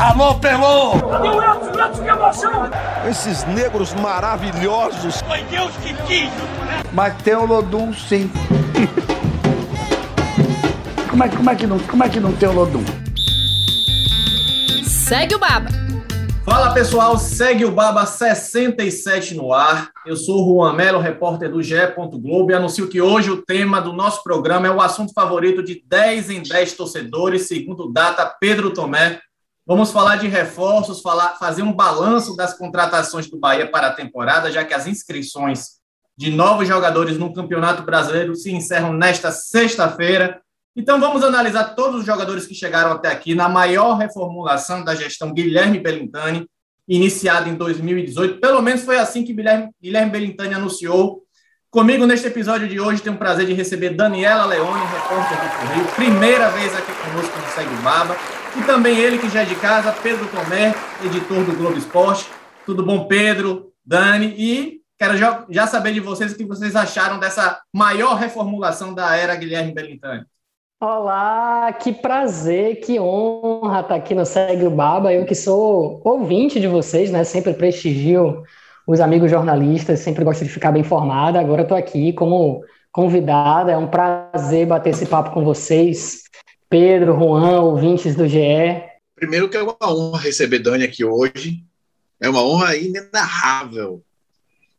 Alô, Pelô! Edson? Edson, que emoção! Esses negros maravilhosos. Foi Deus que quis, Mas tem o Lodum, sim. como, é, como, é que não, como é que não tem o Lodum? Segue o Baba. Fala pessoal, segue o Baba 67 no ar. Eu sou o Juan Melo, repórter do GE. Globo, e anuncio que hoje o tema do nosso programa é o assunto favorito de 10 em 10 torcedores, segundo data Pedro Tomé. Vamos falar de reforços, falar, fazer um balanço das contratações do Bahia para a temporada, já que as inscrições de novos jogadores no Campeonato Brasileiro se encerram nesta sexta-feira. Então vamos analisar todos os jogadores que chegaram até aqui na maior reformulação da gestão Guilherme Belintani, iniciada em 2018. Pelo menos foi assim que Guilherme, Guilherme Belintani anunciou. Comigo neste episódio de hoje tenho o prazer de receber Daniela Leone, repórter do Correio, primeira vez aqui conosco no Segue Baba. E também ele, que já é de casa, Pedro Tomé, editor do Globo Esporte. Tudo bom, Pedro, Dani? E quero já, já saber de vocês o que vocês acharam dessa maior reformulação da era Guilherme Belintani. Olá, que prazer, que honra estar aqui no Segue o Baba. Eu que sou ouvinte de vocês, né? Sempre prestigio os amigos jornalistas, sempre gosto de ficar bem informada. Agora estou aqui como convidada. É um prazer bater esse papo com vocês. Pedro, Juan, ouvintes do GE. Primeiro que é uma honra receber Dani aqui hoje. É uma honra inenarrável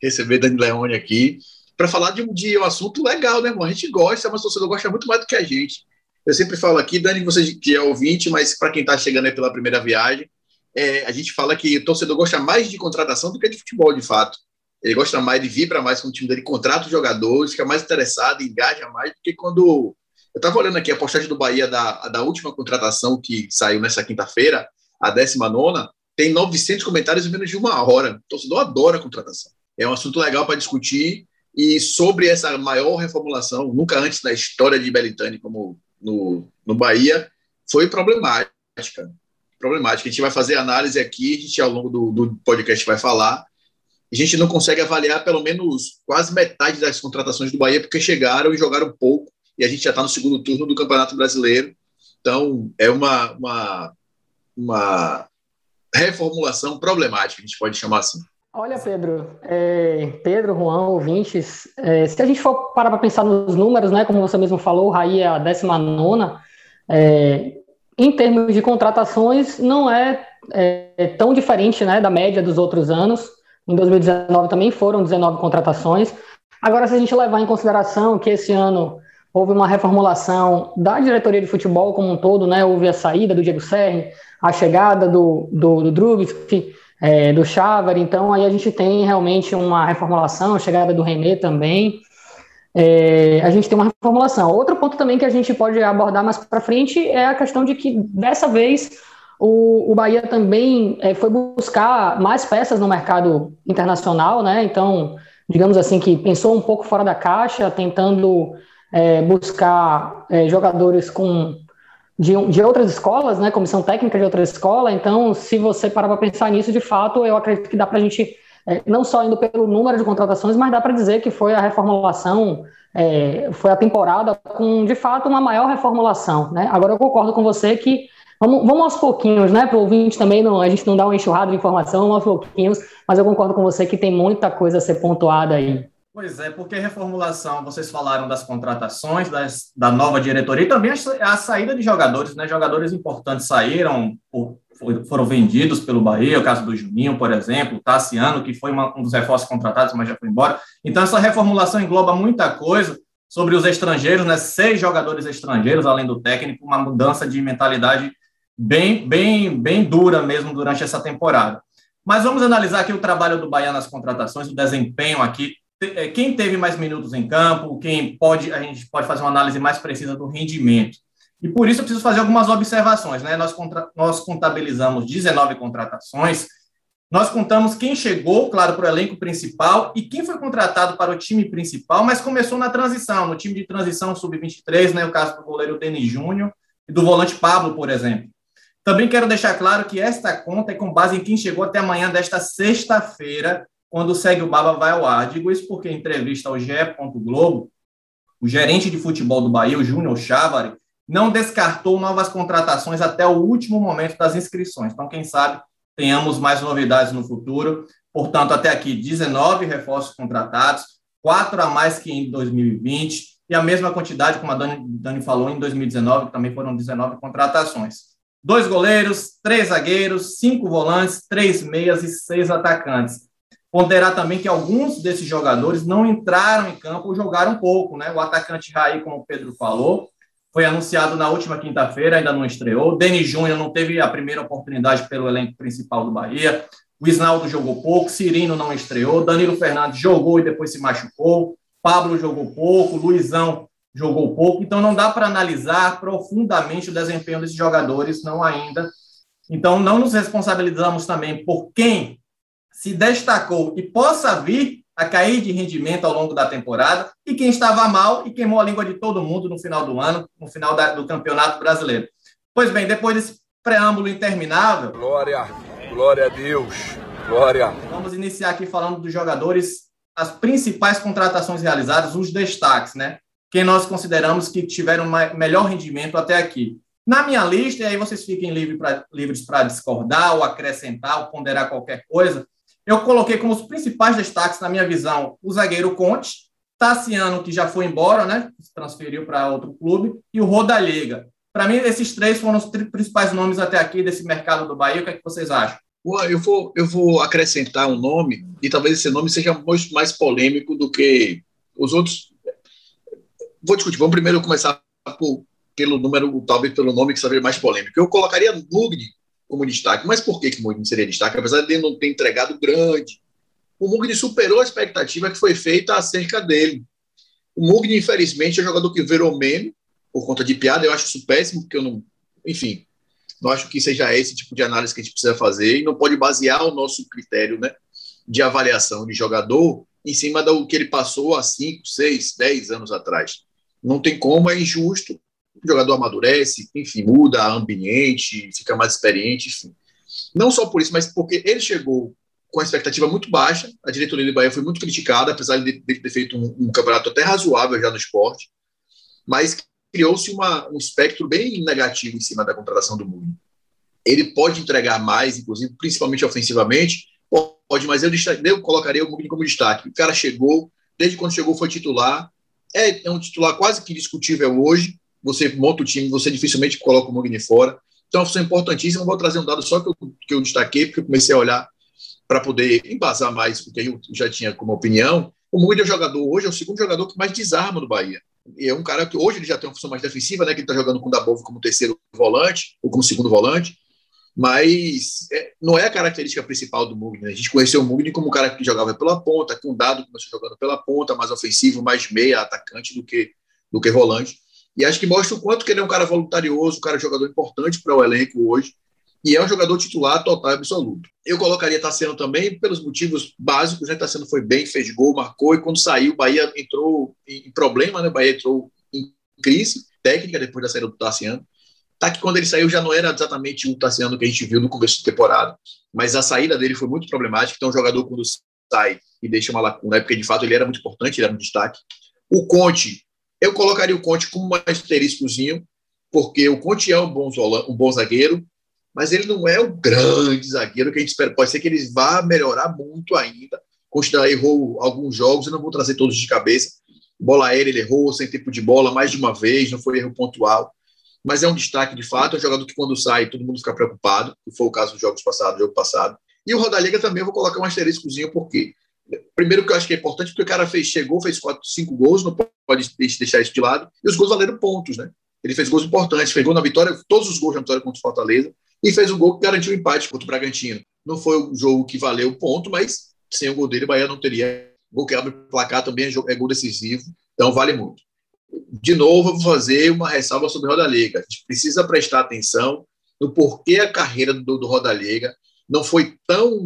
receber Dani Leone aqui para falar de um, de um assunto legal, né, irmão? A gente gosta, mas o torcedor gosta muito mais do que a gente. Eu sempre falo aqui, Dani, você que é ouvinte, mas para quem está chegando aí pela primeira viagem, é, a gente fala que o torcedor gosta mais de contratação do que de futebol, de fato. Ele gosta mais de vibra mais com o time dele, contrata os jogadores, fica mais interessado, engaja mais, porque quando eu estava olhando aqui a postagem do Bahia da, da última contratação que saiu nessa quinta-feira, a 19, tem 900 comentários em menos de uma hora. O torcedor adora a contratação. É um assunto legal para discutir. E sobre essa maior reformulação, nunca antes na história de Belitani, como no, no Bahia, foi problemática. Problemática. A gente vai fazer análise aqui, a gente ao longo do, do podcast vai falar. A gente não consegue avaliar pelo menos quase metade das contratações do Bahia, porque chegaram e jogaram pouco e a gente já está no segundo turno do Campeonato Brasileiro. Então, é uma, uma, uma reformulação problemática, a gente pode chamar assim. Olha, Pedro, é, Pedro, Juan, ouvintes, é, se a gente for parar para pensar nos números, né, como você mesmo falou, o Raí é a 19, é, em termos de contratações, não é, é, tão diferente né, da média dos outros anos. Em 2019 também foram 19 contratações. Agora, se a gente levar em consideração que esse ano houve uma reformulação da diretoria de futebol como um todo, né? Houve a saída do Diego Serri, a chegada do, do, do Drubski, é, do Chávar, então aí a gente tem realmente uma reformulação, a chegada do René também. É, a gente tem uma reformulação. Outro ponto também que a gente pode abordar mais para frente é a questão de que dessa vez o, o Bahia também é, foi buscar mais peças no mercado internacional, né? Então, digamos assim, que pensou um pouco fora da caixa, tentando é, buscar é, jogadores com de, de, outras escolas, né, comissão técnica de outra escola. Então, se você parar para pensar nisso, de fato, eu acredito que dá para a gente, é, não só indo pelo número de contratações, mas dá para dizer que foi a reformulação, é, foi a temporada com, de fato, uma maior reformulação. Né? Agora, eu concordo com você que Vamos, vamos aos pouquinhos, né? Para o ouvinte também, não, a gente não dá uma enxurrada de informação, vamos aos pouquinhos, mas eu concordo com você que tem muita coisa a ser pontuada aí. Pois é, porque reformulação, vocês falaram das contratações, das, da nova diretoria e também a, a, saída de jogadores, né? Jogadores importantes saíram, por, foram vendidos pelo Bahia, o caso do Juninho, por exemplo, o Tassiano, que foi uma, um dos reforços contratados, mas já foi embora. Então, essa reformulação engloba muita coisa sobre os estrangeiros, né? Seis jogadores estrangeiros, além do técnico, uma mudança de mentalidade bem, bem, bem dura mesmo durante essa temporada. Mas vamos analisar aqui o trabalho do Bahia nas contratações, o desempenho aqui quem teve mais minutos em campo, quem pode, a gente pode fazer uma análise mais precisa do rendimento. E por isso eu preciso fazer algumas observações. Né? Nós, contra, nós contabilizamos 19 contratações, nós contamos quem chegou, claro, para o elenco principal e quem foi contratado para o time principal, mas começou na transição, no time de transição sub-23, né, o caso do goleiro Denis Júnior e do volante Pablo, por exemplo. Também quero deixar claro que esta conta é com base em quem chegou até amanhã desta sexta-feira, quando segue o Baba vai ao ar. Digo isso porque em entrevista ao GE. Globo, o gerente de futebol do Bahia, o Júnior Chávari, não descartou novas contratações até o último momento das inscrições. Então, quem sabe tenhamos mais novidades no futuro. Portanto, até aqui, 19 reforços contratados, quatro a mais que em 2020, e a mesma quantidade, como a Dani, Dani falou, em 2019, que também foram 19 contratações. Dois goleiros, três zagueiros, cinco volantes, três meias e seis atacantes. Ponderar também que alguns desses jogadores não entraram em campo ou jogaram pouco, né? O atacante Raí, como o Pedro falou, foi anunciado na última quinta-feira, ainda não estreou. Denis Júnior não teve a primeira oportunidade pelo elenco principal do Bahia. O Isnaldo jogou pouco, Cirino não estreou, Danilo Fernandes jogou e depois se machucou, Pablo jogou pouco, Luizão jogou pouco, então não dá para analisar profundamente o desempenho desses jogadores, não ainda. Então não nos responsabilizamos também por quem se destacou e possa vir a cair de rendimento ao longo da temporada e quem estava mal e queimou a língua de todo mundo no final do ano, no final da, do Campeonato Brasileiro. Pois bem, depois desse preâmbulo interminável. Glória, glória a Deus, glória. Vamos iniciar aqui falando dos jogadores, as principais contratações realizadas, os destaques, né? Quem nós consideramos que tiveram melhor rendimento até aqui. Na minha lista, e aí vocês fiquem livre pra, livres para discordar ou acrescentar ou ponderar qualquer coisa, eu coloquei como os principais destaques, na minha visão, o zagueiro Conte, Tassiano, que já foi embora, né? Se transferiu para outro clube, e o Rodallega. Para mim, esses três foram os principais nomes até aqui desse mercado do Bahia. O que, é que vocês acham? Eu vou, eu vou acrescentar um nome, e talvez esse nome seja mais polêmico do que os outros. Vou discutir. Vamos primeiro começar por, pelo número, talvez pelo nome que seja mais polêmico. Eu colocaria Mugni como destaque. Mas por que, que o Mugni seria destaque? Apesar de ele não ter entregado grande. O Mugni superou a expectativa que foi feita acerca dele. O Mugni, infelizmente, é um jogador que virou meme, por conta de piada. Eu acho isso péssimo, porque eu não. Enfim, não acho que seja esse tipo de análise que a gente precisa fazer e não pode basear o nosso critério né, de avaliação de jogador em cima do que ele passou há 5, 6, 10 anos atrás. Não tem como, é injusto o jogador amadurece, enfim, muda ambiente, fica mais experiente, enfim. Não só por isso, mas porque ele chegou com a expectativa muito baixa, a diretoria do Bahia foi muito criticada, apesar de ter feito um, um campeonato até razoável já no esporte, mas criou-se um espectro bem negativo em cima da contratação do Mugni. Ele pode entregar mais, inclusive, principalmente ofensivamente, pode, mas eu, eu colocaria o Mugni como destaque. O cara chegou, desde quando chegou foi titular, é, é um titular quase que discutível hoje, você monta o time, você dificilmente coloca o Mugni fora. Então, é uma função importantíssima. Vou trazer um dado só que eu, que eu destaquei, porque eu comecei a olhar para poder embasar mais, porque eu já tinha como opinião. O Mugni é o jogador, hoje é o segundo jogador que mais desarma no Bahia. E é um cara que hoje ele já tem uma função mais defensiva, né? Que ele está jogando com o Dabov como terceiro volante, ou como segundo volante. Mas é, não é a característica principal do Mugni. Né? A gente conheceu o Mugni como um cara que jogava pela ponta, com o Dado começou jogando pela ponta, mais ofensivo, mais meia, atacante do que, do que volante. E acho que mostra o quanto que ele é um cara voluntarioso, um cara jogador importante para o elenco hoje. E é um jogador titular total e absoluto. Eu colocaria Tassiano também pelos motivos básicos, né? Tassiano foi bem, fez gol, marcou, e quando saiu, o Bahia entrou em problema, né? O Bahia entrou em crise técnica depois da saída do Tassiano. Tá que quando ele saiu já não era exatamente o Tassiano que a gente viu no começo da temporada, mas a saída dele foi muito problemática. Então, o jogador, quando sai e deixa uma lacuna, é porque de fato ele era muito importante, ele era um destaque. O Conte eu colocaria o Conte como um asteriscozinho, porque o Conte é um bom, um bom zagueiro, mas ele não é o grande zagueiro que a gente espera. Pode ser que ele vá melhorar muito ainda. Conte errou alguns jogos, eu não vou trazer todos de cabeça. Bola aérea, ele errou, sem tempo de bola, mais de uma vez, não foi erro pontual. Mas é um destaque de fato, é um jogador que quando sai todo mundo fica preocupado, que foi o caso dos jogos passados, jogo passado. E o Rodalega também eu vou colocar um asteriscozinho, porque Primeiro que eu acho que é importante, porque o cara fez, chegou, fez quatro, cinco gols, não pode deixar isso de lado, e os gols valeram pontos, né? Ele fez gols importantes, fez na vitória, todos os gols na vitória contra o Fortaleza, e fez um gol que garantiu o empate contra o Bragantino. Não foi o jogo que valeu ponto, mas sem o gol dele, o Bahia não teria. Gol que abre o placar também é, é gol decisivo, então vale muito. De novo, eu vou fazer uma ressalva sobre o Rodalega. A gente precisa prestar atenção no porquê a carreira do, do Rodalega não foi tão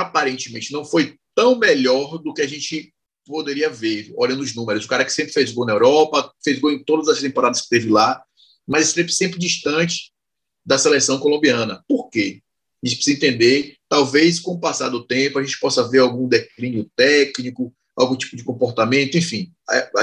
aparentemente não foi tão melhor do que a gente poderia ver, olhando os números. O cara que sempre fez gol na Europa, fez gol em todas as temporadas que teve lá, mas sempre, sempre distante da seleção colombiana. Por quê? A gente precisa entender, talvez com o passar do tempo a gente possa ver algum declínio técnico, algum tipo de comportamento, enfim. A, a,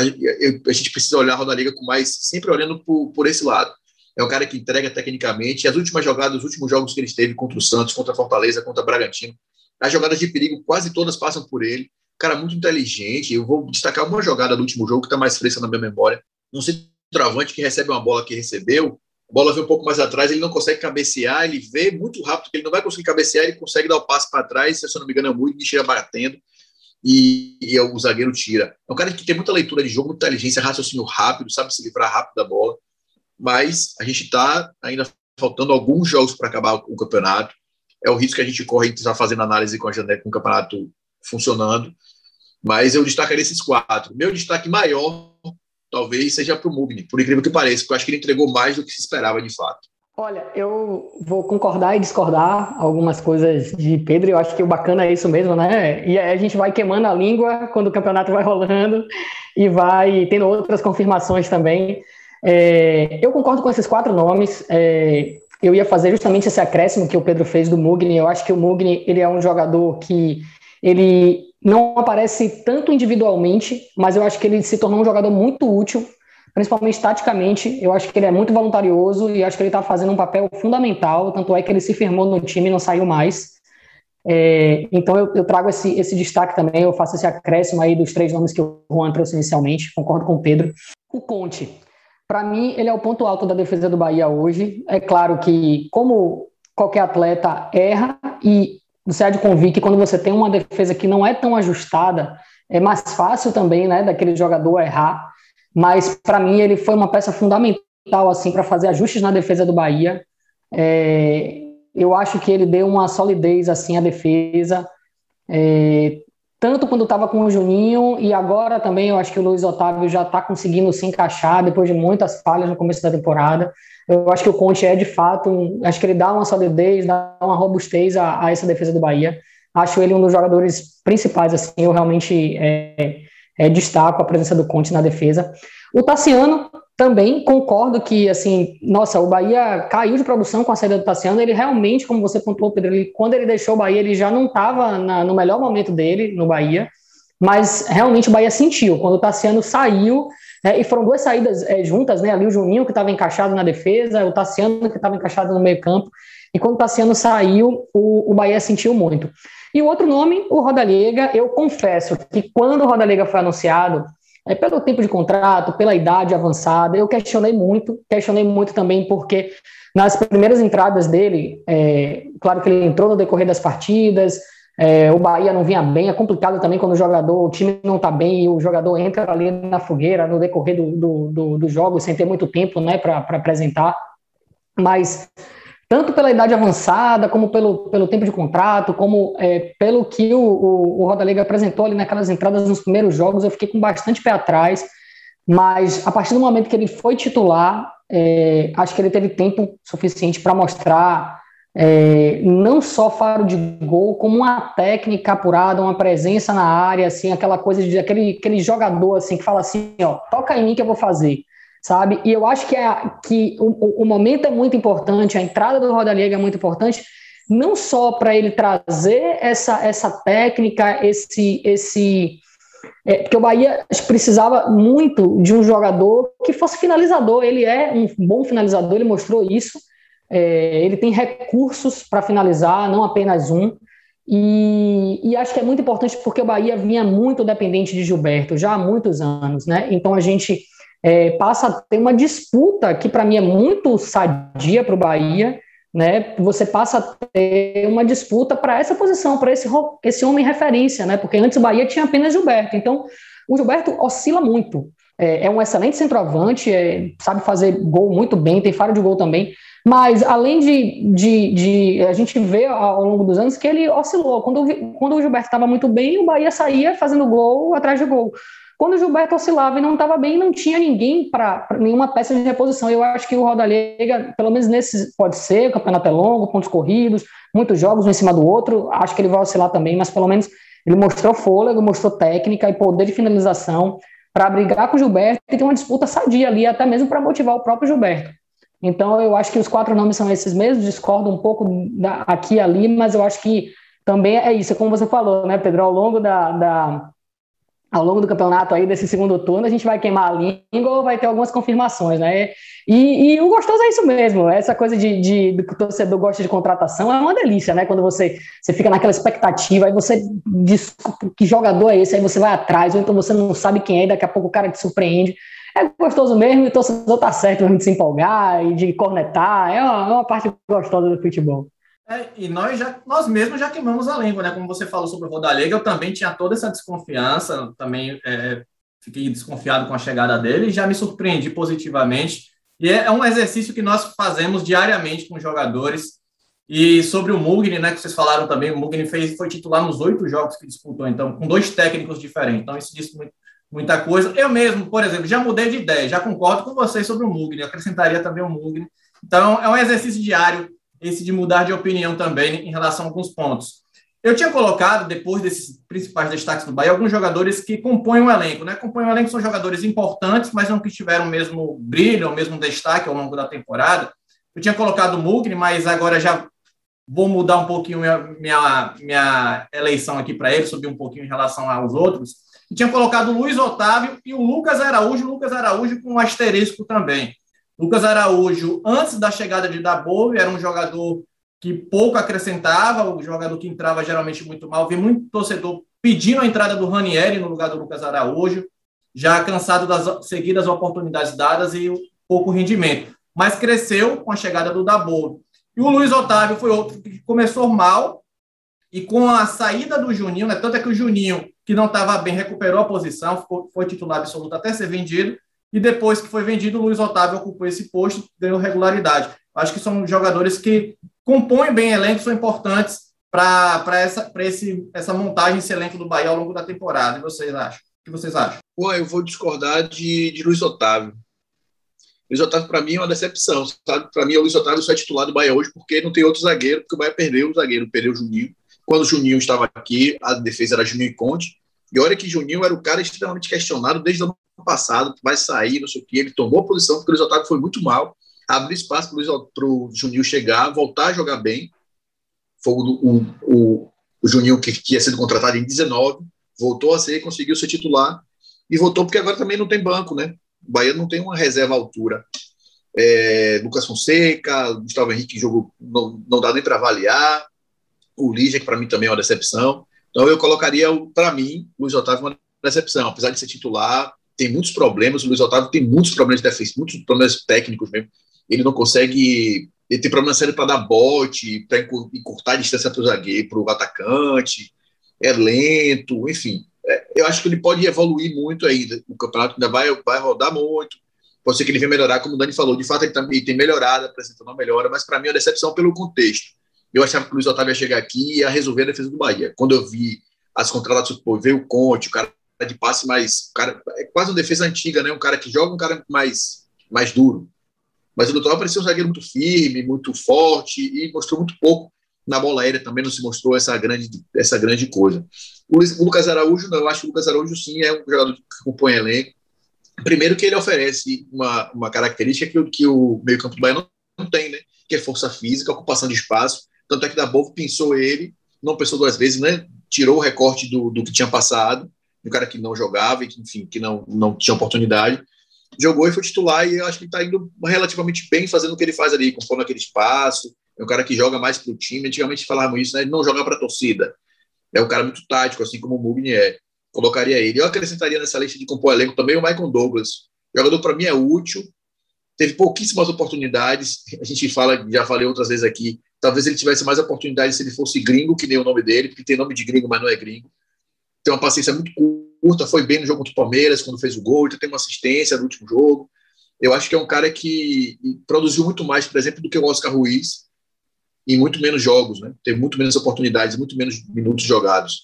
a gente precisa olhar a Roda Liga com mais, sempre olhando por, por esse lado. É um cara que entrega tecnicamente. As últimas jogadas, os últimos jogos que ele esteve contra o Santos, contra a Fortaleza, contra o Bragantino, as jogadas de perigo quase todas passam por ele. Cara muito inteligente. Eu vou destacar uma jogada do último jogo que está mais fresca na minha memória. Não sei travante que recebe uma bola que recebeu, a bola vem um pouco mais atrás, ele não consegue cabecear, ele vê muito rápido que ele não vai conseguir cabecear, ele consegue dar o passe para trás, se eu não me engano é muito, e chega batendo, e, e, o zagueiro tira. É um cara que tem muita leitura de jogo, muita inteligência, raciocínio rápido, sabe se livrar rápido da bola, mas a gente está ainda faltando alguns jogos para acabar o campeonato, é o risco que a gente corre em estar fazendo análise com a Janete com o campeonato funcionando, mas eu destacaria esses quatro. Meu destaque maior talvez seja para o Mugni, por incrível que pareça, porque eu acho que ele entregou mais do que se esperava de fato. Olha, eu vou concordar e discordar algumas coisas de Pedro, eu acho que o bacana é isso mesmo, né? E aí a gente vai queimando a língua quando o campeonato vai rolando e vai tendo outras confirmações também. É, eu concordo com esses quatro nomes. É, eu ia fazer justamente esse acréscimo que o Pedro fez do Mugni. Eu acho que o Mugni ele é um jogador que ele não aparece tanto individualmente, mas eu acho que ele se tornou um jogador muito útil, principalmente taticamente. Eu acho que ele é muito voluntarioso e acho que ele está fazendo um papel fundamental. Tanto é que ele se firmou no time e não saiu mais. É, então eu, eu, trago esse, esse destaque também, eu faço esse acréscimo aí dos três nomes que o Juan trouxe inicialmente, concordo com o Pedro. O Conte, para mim, ele é o ponto alto da defesa do Bahia hoje. É claro que, como qualquer atleta erra, e você há de convir que quando você tem uma defesa que não é tão ajustada, é mais fácil também, né, daquele jogador errar. Mas para mim ele foi uma peça fundamental assim para fazer ajustes na defesa do Bahia. É, eu acho que ele deu uma solidez assim à defesa, é, tanto quando estava com o Juninho e agora também eu acho que o Luiz Otávio já está conseguindo se encaixar depois de muitas falhas no começo da temporada. Eu acho que o Conte é de fato, um, acho que ele dá uma solidez, dá uma robustez a, a, essa defesa do Bahia. Acho ele um dos jogadores principais, assim, eu realmente é, é, destaco a presença do Conte na defesa. O Tassiano também concordo que, assim, nossa, o Bahia caiu de produção com a saída do Tassiano. Ele realmente, como você pontuou, Pedro, ele, quando ele deixou o Bahia, ele já não estava no melhor momento dele no Bahia, mas realmente o Bahia sentiu. Quando o Tassiano saiu, é, e foram duas saídas é, juntas, né? Ali o Juninho, que estava encaixado na defesa, o Tassiano, que estava encaixado no meio-campo. E quando o Tassiano saiu, o, o Bahia sentiu muito. E o outro nome, o Rodallega, eu confesso que quando o Rodallega foi anunciado, é, pelo tempo de contrato, pela idade avançada, eu questionei muito, questionei muito também porque nas primeiras entradas dele, é, claro que ele entrou no decorrer das partidas, é, o Bahia não vinha bem, é complicado também quando o jogador, o time não está bem e o jogador entra ali na fogueira no decorrer do, do, do, do jogo sem ter muito tempo né, para apresentar. Mas tanto pela idade avançada, como pelo, pelo tempo de contrato, como é, pelo que o, o, o Roda Liga apresentou ali naquelas entradas nos primeiros jogos, eu fiquei com bastante pé atrás. Mas a partir do momento que ele foi titular, é, acho que ele teve tempo suficiente para mostrar é, não só faro de gol, como uma técnica apurada, uma presença na área, assim, aquela coisa de aquele, aquele jogador assim que fala assim, ó, toca em mim que eu vou fazer, sabe? E eu acho que, é, que o, o momento é muito importante, a entrada do Roda Liga é muito importante, não só para ele trazer essa, essa técnica, esse esse é, porque o Bahia precisava muito de um jogador que fosse finalizador. Ele é um bom finalizador, ele mostrou isso. É, ele tem recursos para finalizar, não apenas um. E, e, acho que é muito importante porque o Bahia vinha muito dependente de Gilberto já há muitos anos, né? Então a gente é, passa a ter uma disputa que para mim é muito sadia para o Bahia, né? Você passa a ter uma disputa para essa posição, para esse, esse homem referência, né? Porque antes o Bahia tinha apenas Gilberto. Então o Gilberto oscila muito. É, é um excelente centroavante, é, sabe fazer gol muito bem, tem faro de gol também. Mas, além de, de, de, a gente vê ao longo dos anos que ele oscilou. Quando, quando o Gilberto estava muito bem, o Bahia saía fazendo gol atrás de gol. Quando o Gilberto oscilava e não estava bem, não tinha ninguém para nenhuma peça de reposição. Eu acho que o Roda Liga, pelo menos nesse, pode ser, o campeonato é longo, pontos corridos, muitos jogos um em cima do outro. Acho que ele vai oscilar também, mas pelo menos ele mostrou fôlego, mostrou técnica e poder de finalização para brigar com o Gilberto e ter uma disputa sadia ali, até mesmo para motivar o próprio Gilberto. Então, eu acho que os quatro nomes são esses mesmos, discordo um pouco da, aqui e ali, mas eu acho que também é isso, como você falou, né, Pedro, ao longo da, da, ao longo do campeonato aí, desse segundo turno, a gente vai queimar a língua ou vai ter algumas confirmações, né? E, e o gostoso é isso mesmo, essa coisa de, de, do que o torcedor gosta de contratação é uma delícia, né? Quando você, você fica naquela expectativa, aí você diz que jogador é esse, aí você vai atrás, ou então você não sabe quem é, daqui a pouco o cara te surpreende. É gostoso mesmo, e o torcedor tá certo mesmo de se empolgar e de cornetar, é uma, é uma parte gostosa do futebol. É, e nós já nós mesmos já queimamos a língua, né? Como você falou sobre o Rodalega, eu também tinha toda essa desconfiança, também é, fiquei desconfiado com a chegada dele e já me surpreendi positivamente. E é, é um exercício que nós fazemos diariamente com jogadores. E sobre o Mugni, né, que vocês falaram também, o Mugni fez, foi titular nos oito jogos que disputou, então, com dois técnicos diferentes. Então, isso diz muito, muita coisa. Eu mesmo, por exemplo, já mudei de ideia, já concordo com vocês sobre o Mugni, acrescentaria também o Mugni. Então, é um exercício diário esse de mudar de opinião também em relação a alguns pontos. Eu tinha colocado, depois desses principais destaques do Bahia, alguns jogadores que compõem o elenco. Né? Compõem o elenco são jogadores importantes, mas não que tiveram o mesmo brilho, o mesmo destaque ao longo da temporada. Eu tinha colocado o Mugni, mas agora já vou mudar um pouquinho minha, minha, minha eleição aqui para ele, subir um pouquinho em relação aos outros. E tinha colocado o Luiz Otávio e o Lucas Araújo, o Lucas Araújo com um asterisco também. Lucas Araújo, antes da chegada de Dabove, era um jogador que pouco acrescentava, o jogador que entrava geralmente muito mal. Vi muito torcedor pedindo a entrada do Ranieri no lugar do Lucas Araújo, já cansado das seguidas oportunidades dadas e pouco rendimento. Mas cresceu com a chegada do Dabove. E o Luiz Otávio foi outro que começou mal, e com a saída do Juninho, né, tanto é que o Juninho, que não estava bem, recuperou a posição, ficou, foi titular absoluto até ser vendido, e depois que foi vendido, o Luiz Otávio ocupou esse posto, ganhou regularidade. Acho que são jogadores que compõem bem elenco, são importantes para essa, esse, essa montagem, esse elenco do Bahia ao longo da temporada. E vocês acham? O que vocês acham? Pô, eu vou discordar de, de Luiz Otávio. Luiz Otávio, para mim, é uma decepção. Para mim, o Luiz Otávio só é titular do Bahia hoje porque não tem outro zagueiro, porque o Bahia perdeu o zagueiro, perdeu o Juninho. Quando o Juninho estava aqui, a defesa era Juninho e Conte. E olha que Juninho era o cara extremamente questionado desde ano passado, vai sair, não sei o que. Ele tomou posição porque o Luiz Otávio foi muito mal, abriu espaço para o Juninho chegar, voltar a jogar bem. Foi o, o, o, Juninho que, ia ser contratado em 19, voltou a ser, conseguiu ser titular e voltou porque agora também não tem banco, né? O Bahia não tem uma reserva à altura. É, Lucas Fonseca, Gustavo Henrique, jogo não, não dá nem para avaliar. O Lígia, que para mim também é uma decepção. Então eu colocaria, para mim, Luiz Otávio uma decepção. Apesar de ser titular, tem muitos problemas. O Luiz Otávio tem muitos problemas de defesa, muitos problemas técnicos mesmo. Ele não consegue. Ele tem problema sério para dar bote, para encurtar a distância para o zagueiro, para o atacante. É lento, enfim. É, eu acho que ele pode evoluir muito ainda. O campeonato ainda vai, vai rodar muito. Pode ser que ele venha melhorar, como o Dani falou. De fato, ele, também tá, tem melhorado, apresentando uma melhora, mas para mim é uma decepção pelo contexto. Eu achava que o Luiz Otávio ia chegar aqui e ia resolver a defesa do Bahia. Quando eu vi as contratações, pô, veio o Conte, o cara de passe mais. Cara, é quase uma defesa antiga, né? Um cara que joga um cara mais, mais duro. Mas o Doutor parecia um zagueiro muito firme, muito forte e mostrou muito pouco na bola aérea também não se mostrou essa grande, essa grande coisa. O, Lucas Araújo, não, eu acho que o Lucas Araújo sim é um jogador que compõe elenco. Primeiro que ele oferece uma, uma característica que, que o meio-campo do Bahia não, não, tem, né? Que é força física, ocupação de espaço. Tanto é que da Bovo pensou ele, não pensou duas vezes, né? Tirou o recorte do, do que tinha passado um cara que não jogava e que, enfim, que não, não tinha oportunidade. Jogou e foi titular e eu acho que ele está indo relativamente bem fazendo o que ele faz ali, compondo aquele espaço. É um cara que joga mais para o time. Antigamente falavam isso, né? Ele não joga para a torcida. É um cara muito tático, assim como o Mugni é. Colocaria ele. Eu acrescentaria nessa lista de compor elenco também o Michael Douglas. Jogador, para mim, é útil. Teve pouquíssimas oportunidades. A gente fala, já falei outras vezes aqui, talvez ele tivesse mais oportunidades se ele fosse gringo, que nem o nome dele, porque tem nome de gringo, mas não é gringo tem uma paciência muito curta, foi bem no jogo contra o Palmeiras, quando fez o gol, então tem uma assistência no último jogo. Eu acho que é um cara que produziu muito mais, por exemplo, do que o Oscar Ruiz, em muito menos jogos, né? Teve muito menos oportunidades, muito menos minutos jogados.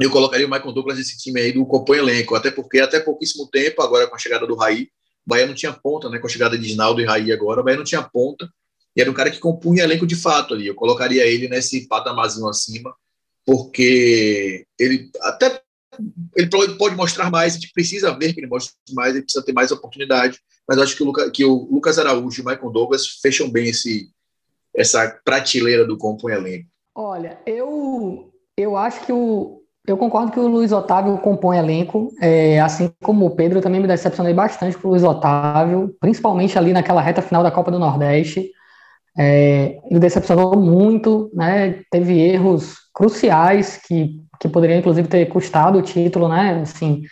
Eu colocaria o Michael Douglas nesse time aí do compõe elenco, até porque até pouquíssimo tempo, agora com a chegada do Raí, o Bahia não tinha ponta, né? Com a chegada de Ginaldo e Raí agora, o Bahia não tinha ponta, e era um cara que compunha elenco de fato ali. Eu colocaria ele nesse patamazinho acima, porque ele até ele pode mostrar mais, a gente precisa ver que ele mostre mais, ele precisa ter mais oportunidade, mas acho que o, Luca, que o Lucas Araújo e o Michael Douglas fecham bem esse, essa prateleira do compo elenco. Olha, eu, eu acho que o, Eu concordo que o Luiz Otávio compõe elenco, é, assim como o Pedro, eu também me decepcionei bastante com o Luiz Otávio, principalmente ali naquela reta final da Copa do Nordeste. É, ele decepcionou muito, né? Teve erros cruciais que, que poderiam, inclusive, ter custado o título, né? Assim,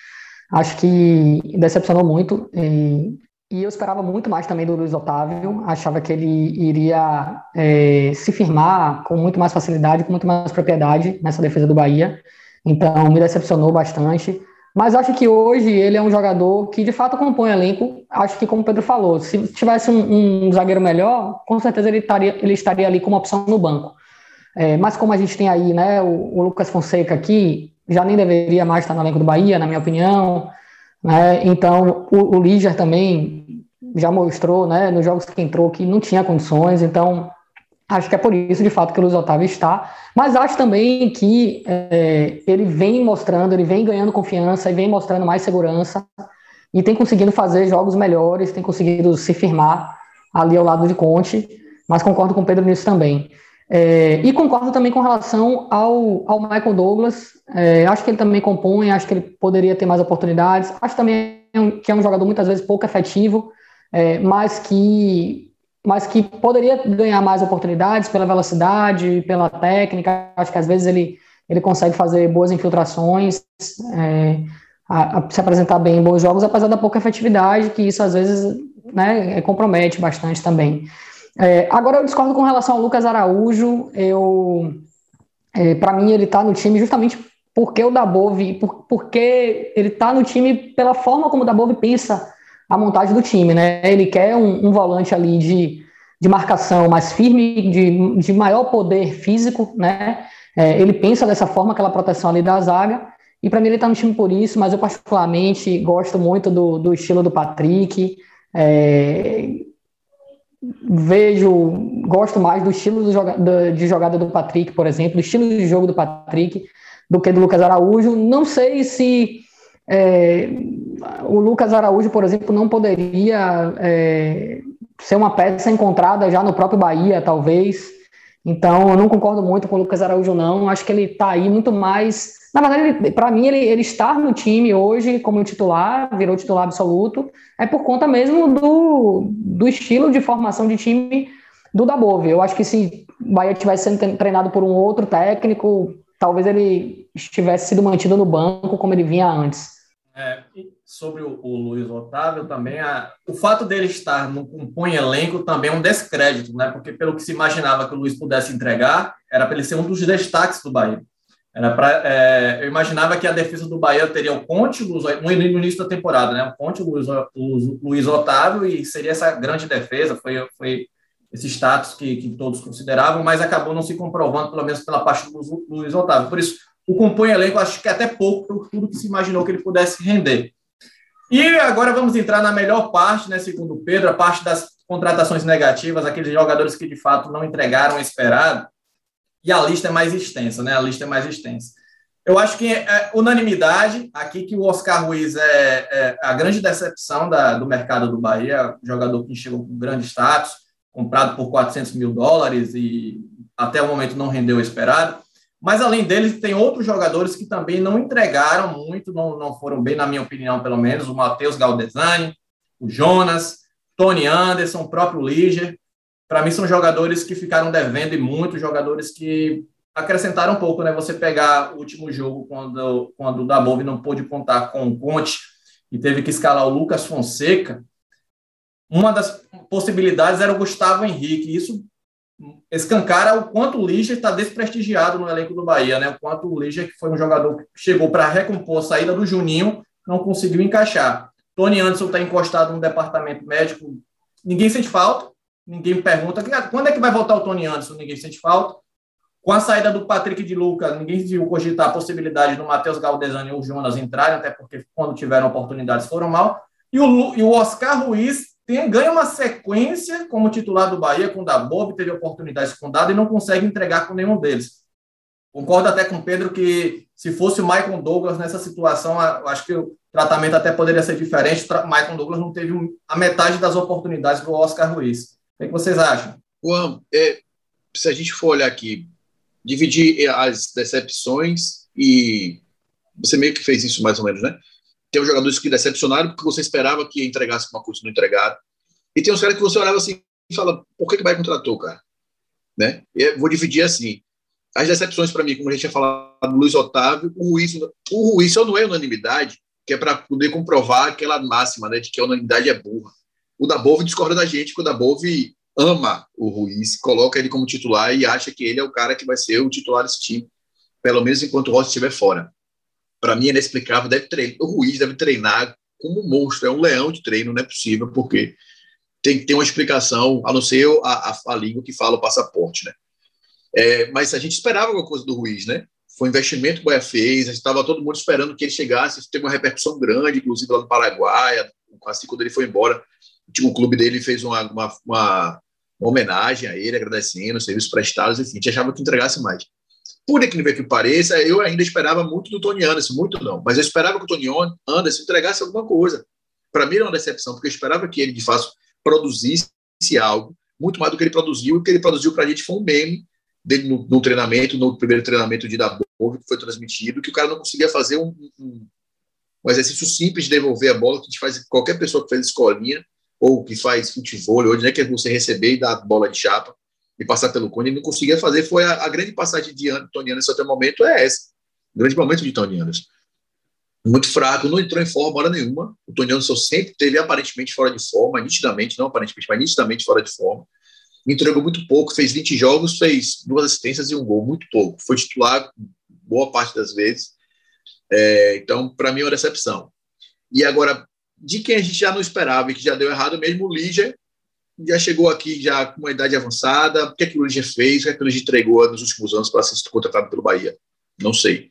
acho que decepcionou muito. E, e eu esperava muito mais também do Luiz Otávio. Achava que ele iria é, se firmar com muito mais facilidade, com muito mais propriedade nessa defesa do Bahia. Então, me decepcionou bastante. Mas acho que hoje ele é um jogador que de fato compõe elenco. Acho que, como o Pedro falou, se tivesse um, um zagueiro melhor, com certeza ele estaria, ele estaria ali como opção no banco. É, mas como a gente tem aí né, o, o, Lucas Fonseca aqui, já nem deveria mais estar no elenco do Bahia, na minha opinião. Né? Então, o, o também já mostrou né, nos jogos que entrou que não tinha condições. Então, Acho que é por isso, de fato, que o Luiz Otávio está. Mas acho também que é, ele vem mostrando, ele vem ganhando confiança e vem mostrando mais segurança e tem conseguido fazer jogos melhores, tem conseguido se firmar ali ao lado de Conte. Mas concordo com o Pedro nisso também. É, e concordo também com relação ao, ao Michael Douglas. É, acho que ele também compõe, acho que ele poderia ter mais oportunidades. Acho também que é um jogador muitas vezes pouco efetivo, é, mas que mas que poderia ganhar mais oportunidades pela velocidade, pela técnica. Acho que às vezes ele, ele consegue fazer boas infiltrações, é, a, a, se apresentar bem em bons jogos, apesar da pouca efetividade, que isso às vezes né, compromete bastante também. É, agora eu discordo com relação ao Lucas Araújo. Eu, é, para mim, ele está no time justamente porque o Dabove, por, porque ele está no time pela forma como o Dabove pensa a montagem do time, né? Ele quer um, um volante ali de, de marcação mais firme, de, de maior poder físico, né? É, ele pensa dessa forma, aquela proteção ali da zaga, e para mim ele está no time por isso, mas eu particularmente gosto muito do, do estilo do Patrick, é, vejo, gosto mais do estilo joga, do, de jogada do Patrick, por exemplo, do estilo de jogo do Patrick, do que do Lucas Araújo. Não sei se é, o Lucas Araújo, por exemplo, não poderia é, ser uma peça encontrada já no próprio Bahia, talvez. Então, eu não concordo muito com o Lucas Araújo, não. Acho que ele está aí muito mais. Na verdade, para mim, ele, ele estar no time hoje como titular, virou titular absoluto, é por conta mesmo do, do estilo de formação de time do Dabove. Eu acho que se o Bahia tivesse sendo treinado por um outro técnico, talvez ele estivesse sido mantido no banco como ele vinha antes. É, sobre o, o, Luiz Otávio também, a, o fato dele estar no compõe elenco também é um descrédito, né? Porque pelo que se imaginava que o Luiz pudesse entregar, era para ele ser um dos destaques do Bahia. Era pra, é, eu imaginava que a defesa do Bahia teria o Conte Luiz, no início da temporada, né? O Conte, o Luiz, o Luiz Otávio, e seria essa grande defesa, foi, foi esse status que, que todos consideravam, mas acabou não se comprovando, pelo menos pela parte do Luiz Otávio. Por isso, o compõe elenco, acho que é até pouco por tudo que se imaginou que ele pudesse render. E agora vamos entrar na melhor parte, né, segundo Pedro, a parte das contratações negativas, aqueles jogadores que de fato não entregaram o esperado. E a lista é mais extensa, né? A lista é mais extensa. Eu acho que é unanimidade aqui que o Oscar Ruiz é, é a grande decepção da, do mercado do Bahia, jogador que chegou com grande status, comprado por 400 mil dólares e até o momento não rendeu o esperado. Mas além deles, tem outros jogadores que também não entregaram muito, não, não foram bem, na minha opinião, pelo menos. O Matheus Galdesani, o Jonas, Tony Anderson, o próprio Liger. Para mim, são jogadores que ficaram devendo e muitos jogadores que acrescentaram um pouco, né? Você pegar o último jogo, quando, quando o Dabove não pôde contar com o Conte e teve que escalar o Lucas Fonseca, uma das possibilidades era o Gustavo Henrique. Isso escancara o quanto o Liger está desprestigiado no elenco do Bahia, né? O quanto o Liger, que foi um jogador que chegou para recompor a saída do Juninho, não conseguiu encaixar. Tony Anderson está encostado no departamento médico, ninguém sente falta, ninguém pergunta quando é que vai voltar o Tony Anderson, ninguém sente falta. Com a saída do Patrick de Luca, ninguém viu cogitar a possibilidade do Matheus Galdesani ou Jonas entrarem, até porque quando tiveram oportunidades foram mal. E o, e o Oscar Ruiz tem, ganha uma sequência como titular do Bahia, com o Dabov, teve oportunidades com o Dado e não consegue entregar com nenhum deles. Concordo até com o Pedro que se fosse o Michael Douglas nessa situação, acho que o tratamento até poderia ser diferente. O Michael Douglas não teve a metade das oportunidades do Oscar Ruiz. O que vocês acham? Juan, é, se a gente for olhar aqui, dividir as decepções e você meio que fez isso mais ou menos, né? Tem jogadores que decepcionaram porque você esperava que entregasse uma coisa e não entregaram. E tem os caras que você olhava assim e fala, por que, que Bahia contratou, cara? Né? E vou dividir assim. As decepções para mim, como a gente tinha falado do Luiz Otávio, o Ruiz, o Ruiz só não é unanimidade, que é para poder comprovar aquela máxima, né, de que a unanimidade é burra. O da Bove discorda da gente, porque o da Bove ama o Ruiz, coloca ele como titular e acha que ele é o cara que vai ser o titular desse time, pelo menos enquanto o Rossi estiver fora. Para mim é inexplicável, deve treinar, o Ruiz deve treinar como um monstro, é um leão de treino, não é possível, porque tem que ter uma explicação, a não ser a, a, a língua que fala o passaporte, né? É, mas a gente esperava alguma coisa do Ruiz, né? Foi um investimento que o Bahia fez, a gente estava todo mundo esperando que ele chegasse, teve uma repercussão grande, inclusive lá no Paraguai, assim quando ele foi embora, o clube dele fez uma, uma, uma, uma homenagem a ele, agradecendo os serviços prestados, enfim, a gente achava que entregasse mais. Por incrível que pareça, eu ainda esperava muito do Tony Anderson, muito não, mas eu esperava que o Tony Anderson entregasse alguma coisa. Para mim era uma decepção, porque eu esperava que ele, de fato, produzisse algo, muito mais do que ele produziu, e o que ele produziu para a gente foi um meme dele no, no, treinamento, no primeiro treinamento de Dabov, que foi transmitido, que o cara não conseguia fazer um, um, um, exercício simples de devolver a bola, que a gente faz qualquer pessoa que faz escolinha, ou que faz futebol, hoje, né, que é você receber e dar a bola de chapa e passar pelo cone, ele não conseguia fazer, foi a, a grande passagem de Tony Anderson até o momento é essa, o grande momento de Tony Anderson. Muito fraco, não entrou em forma hora nenhuma, o Tony Anderson sempre teve aparentemente fora de forma, nitidamente, não aparentemente, mas nitidamente fora de forma, entregou muito pouco, fez 20 jogos, fez duas assistências e um gol, muito pouco. Foi titular boa parte das vezes. É, então, para mim, é uma decepção. E agora, de quem a gente já não esperava e que já deu errado, mesmo o Líger já chegou aqui já com uma idade avançada. O que, é que o Líger fez? O que, é que o Líger entregou nos últimos anos para ser contratado pelo Bahia? Não sei.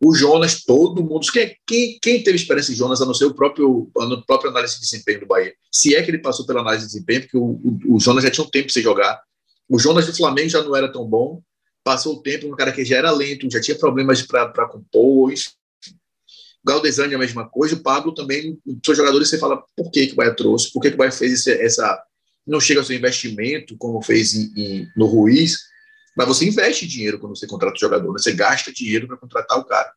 O Jonas, todo mundo. Quem, quem, quem teve experiência em Jonas, a não ser o próprio, a própria análise de desempenho do Bahia? Se é que ele passou pela análise de desempenho, porque o, o, o Jonas já tinha um tempo sem jogar. O Jonas do Flamengo já não era tão bom. Passou o tempo, um cara que já era lento, já tinha problemas para compor. Enfim. Galdesani é a mesma coisa. O Pablo também, são jogadores, você fala por que, que o Bahia trouxe, por que, que o Bahia fez esse, essa. Não chega ao seu investimento, como fez em, em, no Ruiz mas você investe dinheiro quando você contrata o jogador, né? você gasta dinheiro para contratar o cara.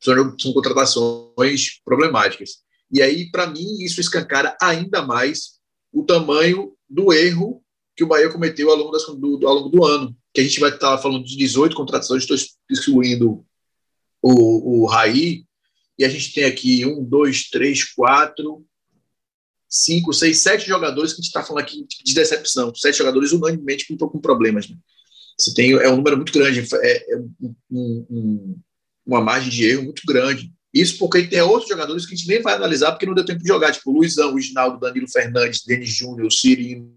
São, são contratações problemáticas. E aí, para mim, isso escancara ainda mais o tamanho do erro que o Bahia cometeu ao longo, das, do, ao longo do ano. Que a gente vai estar falando de 18 contratações, estou excluindo o, o Raí, e a gente tem aqui um, dois, três, quatro, cinco, seis, sete jogadores que a gente está falando aqui de decepção. Sete jogadores unanimemente com, com problemas. Né? Você tem, é um número muito grande, é, é um, um, uma margem de erro muito grande. Isso porque tem outros jogadores que a gente nem vai analisar porque não deu tempo de jogar, tipo Luizão, o Isnaldo, Danilo Fernandes, Denis Júnior, Cirino,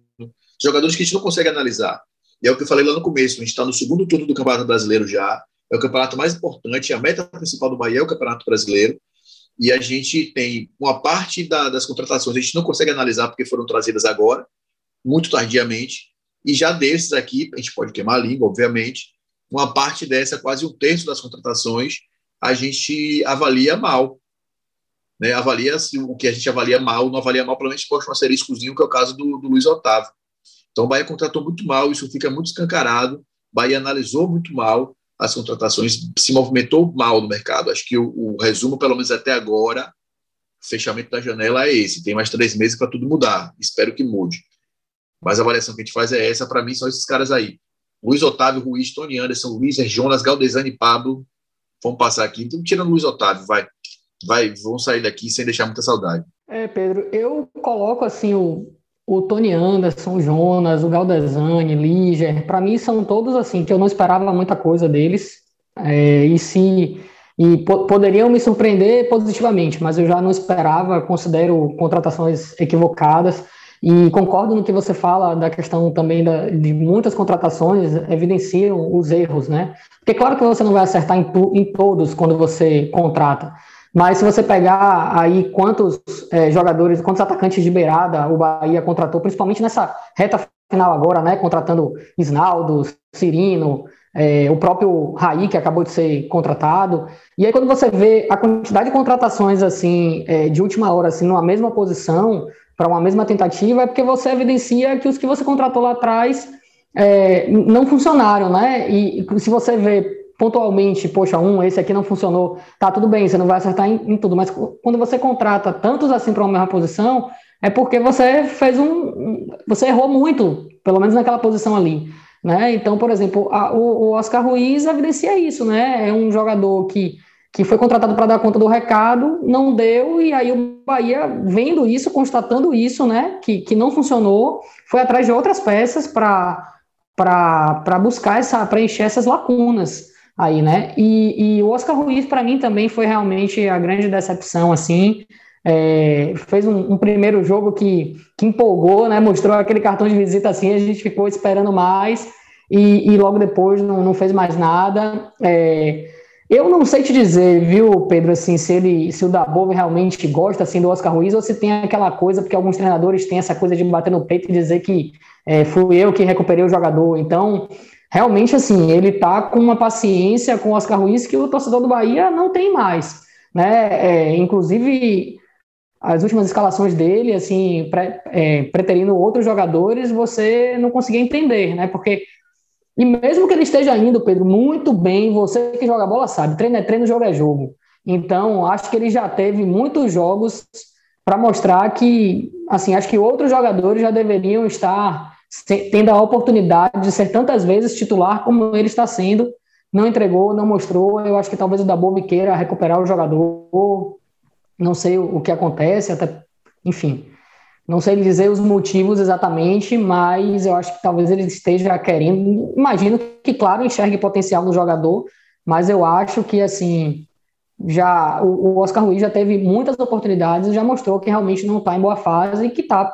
jogadores que a gente não consegue analisar. E é o que eu falei lá no começo, a gente está no segundo turno do Campeonato Brasileiro já, é o campeonato mais importante, a meta principal do Bahia é o Campeonato Brasileiro, e a gente tem uma parte da, das contratações, a gente não consegue analisar porque foram trazidas agora, muito tardiamente, e já desses aqui, a gente pode queimar a língua, obviamente, uma parte dessa, quase um terço das contratações, a gente avalia mal. Né? Avalia se o que a gente avalia mal, não avalia mal, provavelmente posta um asteriscozinho, que é o caso do, do Luiz Otávio. Então, o Bahia contratou muito mal, isso fica muito escancarado. O Bahia analisou muito mal as contratações, se movimentou mal no mercado. Acho que o, o resumo, pelo menos até agora, fechamento da janela é esse. Tem mais três meses para tudo mudar. Espero que mude. Mas a avaliação que a gente faz é essa. Para mim, são esses caras aí. Luiz Otávio, Ruiz, Tony Anderson, Luiz, Jonas, Galdesani Pablo. Vamos passar aqui. Então, tirando Luiz Otávio, vai. Vai, vão sair daqui sem deixar muita saudade. É, Pedro, eu coloco assim o, o Tony Anderson, o Jonas, o Galdesani, Liger, para mim são todos assim que eu não esperava muita coisa deles. É, e se e po poderiam me surpreender positivamente, mas eu já não esperava, considero contratações equivocadas. E concordo no que você fala da questão também da, de muitas contratações evidenciam os erros, né? Porque claro que você não vai acertar em, tu, em todos quando você contrata, mas se você pegar aí quantos é, jogadores, quantos atacantes de beirada o Bahia contratou, principalmente nessa reta final agora, né? Contratando Isnaldo, Cirino, é, o próprio Raí, que acabou de ser contratado. E aí, quando você vê a quantidade de contratações assim, é, de última hora, assim, numa mesma posição, para uma mesma tentativa, é porque você evidencia que os que você contratou lá atrás é, não funcionaram, né? E se você vê pontualmente, poxa, um, esse aqui não funcionou, tá tudo bem, você não vai acertar em, em tudo, mas quando você contrata tantos assim para uma mesma posição, é porque você fez um. Você errou muito, pelo menos naquela posição ali. Né? Então, por exemplo, a, o, o Oscar Ruiz evidencia isso, né? É um jogador que, que foi contratado para dar conta do recado, não deu, e aí o Bahia, vendo isso, constatando isso, né? Que, que não funcionou, foi atrás de outras peças para buscar essa, preencher essas lacunas aí, né? E, e o Oscar Ruiz, para mim, também foi realmente a grande decepção, assim. É, fez um, um, primeiro jogo que, que empolgou, né? Mostrou aquele cartão de visita assim, a gente ficou esperando mais e, e logo depois não, não fez mais nada. É, eu não sei te dizer, viu, Pedro, assim, se ele, se o Dabov realmente gosta assim do Oscar Ruiz ou se tem aquela coisa, porque alguns treinadores têm essa coisa de bater no peito e dizer que é, fui eu que recuperei o jogador. Então, realmente, assim, ele tá com uma paciência com o Oscar Ruiz que o torcedor do Bahia não tem mais, né? É, inclusive as últimas escalações dele, assim, pre, é, preterindo outros jogadores, você não conseguia entender, né? Porque, e mesmo que ele esteja indo, Pedro, muito bem, você que joga bola sabe, treino é treino, jogo é jogo. Então, acho que ele já teve muitos jogos para mostrar que, assim, acho que outros jogadores já deveriam estar tendo a oportunidade de ser tantas vezes titular como ele está sendo. Não entregou, não mostrou. Eu acho que talvez o Dabob queira recuperar o jogador, não sei o, que acontece, até, enfim, não sei dizer os motivos exatamente, mas eu acho que talvez ele esteja querendo. Imagino que, claro, enxergue potencial no jogador, mas eu acho que, assim, já o, Oscar Ruiz já teve muitas oportunidades já mostrou que realmente não está em boa fase e que tá,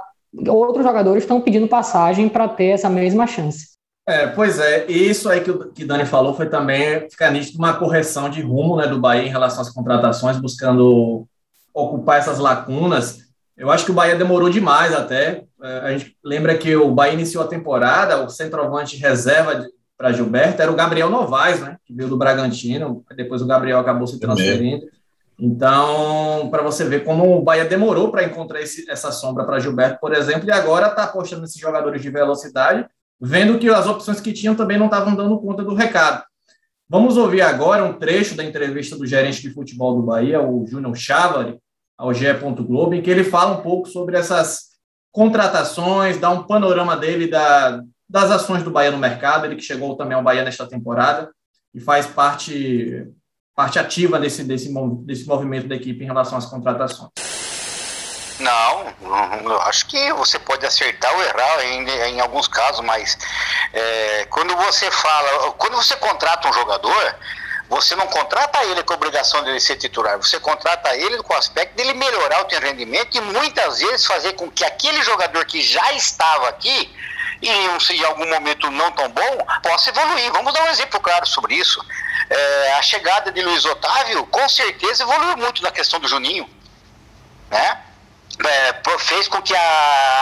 outros jogadores estão pedindo passagem para ter essa mesma chance. É, pois é, isso aí que o que Dani falou foi também ficar nítido uma correção de rumo né, do Bahia em relação às contratações, buscando ocupar essas lacunas. Eu acho que o Bahia demorou demais até. É, a gente lembra que o Bahia iniciou a temporada, o centroavante reserva para Gilberto era o Gabriel Novaes, né? Que veio do Bragantino. Depois o Gabriel acabou se transferindo. Então, para você ver como o Bahia demorou para encontrar esse, essa sombra para Gilberto, por exemplo, e agora está apostando nesses jogadores de velocidade, vendo que as opções que tinham também não estavam dando conta do recado. Vamos ouvir agora um trecho da entrevista do gerente de futebol do Bahia, o Júnior Chávari, ao GE. Globo, em que ele fala um pouco sobre essas contratações, dá um panorama dele da, das ações do Bahia no mercado, ele que chegou também ao Bahia nesta temporada e faz parte, parte ativa desse, desse, desse movimento da equipe em relação às contratações. Não, acho que você pode acertar ou errar em, em alguns casos, mas é, quando você fala, quando você contrata um jogador, você não contrata ele com a obrigação de ele ser titular, você contrata ele com o aspecto dele melhorar o seu rendimento e muitas vezes fazer com que aquele jogador que já estava aqui e em algum momento não tão bom possa evoluir. Vamos dar um exemplo claro sobre isso. É, a chegada de Luiz Otávio com certeza evoluiu muito na questão do Juninho, né? é, fez com que a,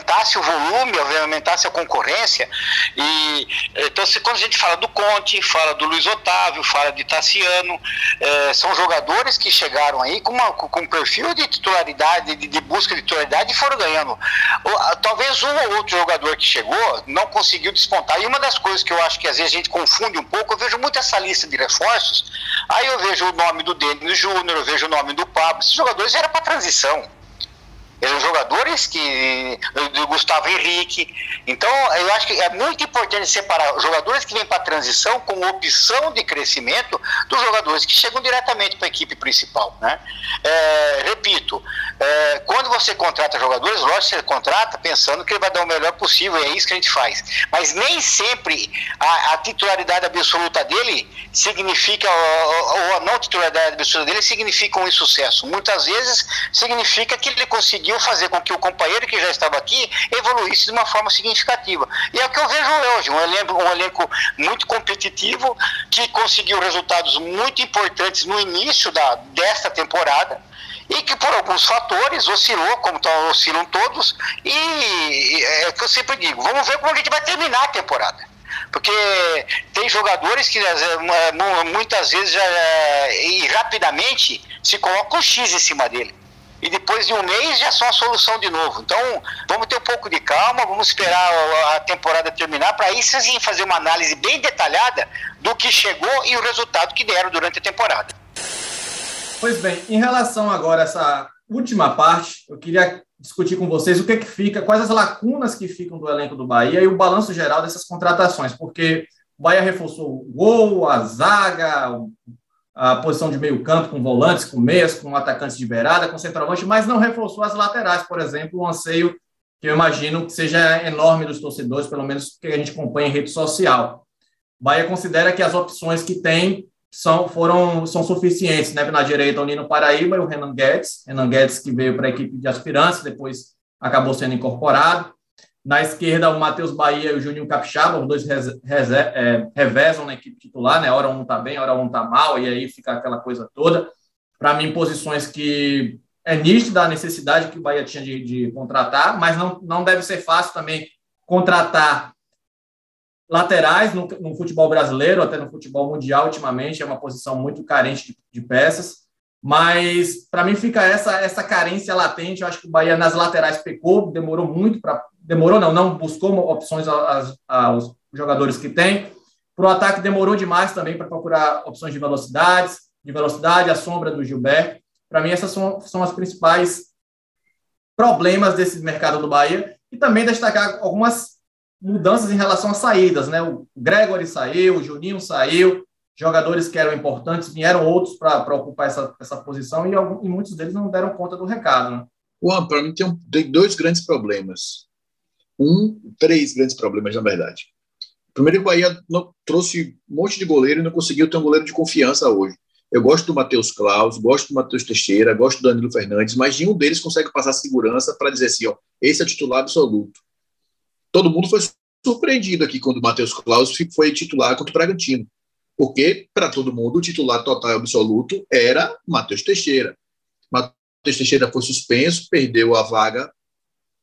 aumentasse o volume, aumentasse a concorrência. E então, se, quando a gente fala do Conte, fala do Luiz Otávio, fala de Tassiano, é, são jogadores que chegaram aí com, uma, com um perfil de titularidade, de, de busca de titularidade e foram ganhando. Talvez um ou outro jogador que chegou não conseguiu despontar. E uma das coisas que eu acho que às vezes a gente confunde um pouco, eu vejo muito essa lista de reforços. Aí eu vejo o nome do Denis Júnior, eu vejo o nome do Pablo. Esses jogadores eram para transição. Eram jogadores que. do Gustavo Henrique. Então, eu acho que é muito importante separar jogadores que vêm para a transição com opção de crescimento dos jogadores que chegam diretamente para a equipe principal. Né? É, repito, é, quando você contrata jogadores, lógico que você contrata pensando que ele vai dar o melhor possível, e é isso que a gente faz. Mas nem sempre a, a titularidade absoluta dele significa, ou, ou a não titularidade absoluta dele significa um insucesso. Muitas vezes significa que ele conseguiu fazer com que o companheiro que já estava aqui evoluísse de uma forma significativa. E é o que eu vejo hoje, um elenco, um elenco muito competitivo, que conseguiu resultados muito importantes no início da, desta temporada, e que por alguns fatores oscilou, como tá, oscilam todos, e é o que eu sempre digo, vamos ver como a gente vai terminar a temporada. Porque tem jogadores que muitas vezes já, e rapidamente se colocam um X em cima dele. E depois de um mês já são a solução de novo. Então, vamos ter um pouco de calma, vamos esperar a temporada terminar para aí sim fazer uma análise bem detalhada do que chegou e o resultado que deram durante a temporada. Pois bem, em relação agora a essa última parte, eu queria discutir com vocês o que, que fica, quais as lacunas que ficam do elenco do Bahia e o balanço geral dessas contratações, porque o Bahia reforçou o gol, a zaga, a posição de meio campo com volantes, com meias, com atacantes de beirada, com centroavante, mas não reforçou as laterais, por exemplo, um anseio que eu imagino que seja enorme dos torcedores, pelo menos que a gente acompanha em rede social. O Bahia considera que as opções que tem são, foram, são suficientes, né? Na direita, o Nino Paraíba e o Renan Guedes. Renan Guedes, que veio para a equipe de aspirantes, depois acabou sendo incorporado. Na esquerda, o Matheus Bahia e o Juninho Capixaba, os dois é, revezam na equipe titular, né? Hora um tá bem, hora um tá mal, e aí fica aquela coisa toda. Para mim, posições que é nítida a necessidade que o Bahia tinha de, de contratar, mas não, não deve ser fácil também contratar laterais no, no, futebol brasileiro, até no futebol mundial, ultimamente, é uma posição muito carente de, de peças. Mas, para mim, fica essa, essa carência latente. Eu acho que o Bahia nas laterais pecou, demorou muito para demorou não, não buscou opções aos, aos jogadores que tem. Para o ataque demorou demais também para procurar opções de velocidades, de velocidade, a sombra do Gilberto. Para mim, essas são, são as principais problemas desse mercado do Bahia. E também destacar algumas mudanças em relação às saídas, né? O Gregory saiu, o Juninho saiu, jogadores que eram importantes, vieram outros para ocupar essa, essa posição e, alguns, e, muitos deles não deram conta do recado. Né? Juan, para mim tem, um, tem dois grandes problemas um, três grandes problemas, na verdade. Primeiro, o Bahia não, trouxe um monte de goleiro e não conseguiu ter um goleiro de confiança hoje. Eu gosto do Matheus Klaus, gosto do Matheus Teixeira, gosto do Danilo Fernandes, mas nenhum deles consegue passar segurança para dizer assim: ó, esse é titular absoluto. Todo mundo foi surpreendido aqui quando o Matheus Klaus foi titular contra o Bragantino, porque para todo mundo o titular total absoluto era Matheus Teixeira. Matheus Teixeira foi suspenso, perdeu a vaga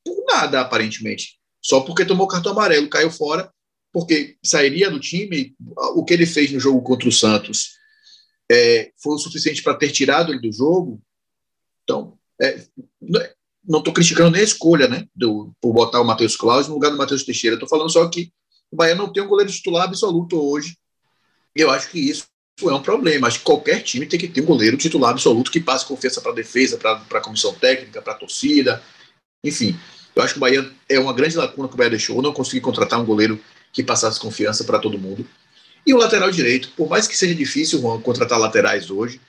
por nada, aparentemente só porque tomou cartão amarelo, caiu fora, porque sairia do time. O que ele fez no jogo contra o Santos é, foi o suficiente para ter tirado ele do jogo. Então, é, não estou criticando nem a escolha, né, do, por botar o Matheus Claus no lugar do Matheus Teixeira. Estou falando só que o Bahia não tem um goleiro titular absoluto hoje. Eu acho que isso é um problema. Acho que qualquer time tem que ter um goleiro titular absoluto que passe confiança para a defesa, para a comissão técnica, para a torcida, enfim. Eu acho que o Bahia é uma grande lacuna que o Bahia deixou, não conseguir contratar um goleiro que passasse confiança para todo mundo. E o lateral direito, por mais que seja difícil Juan, contratar laterais hoje,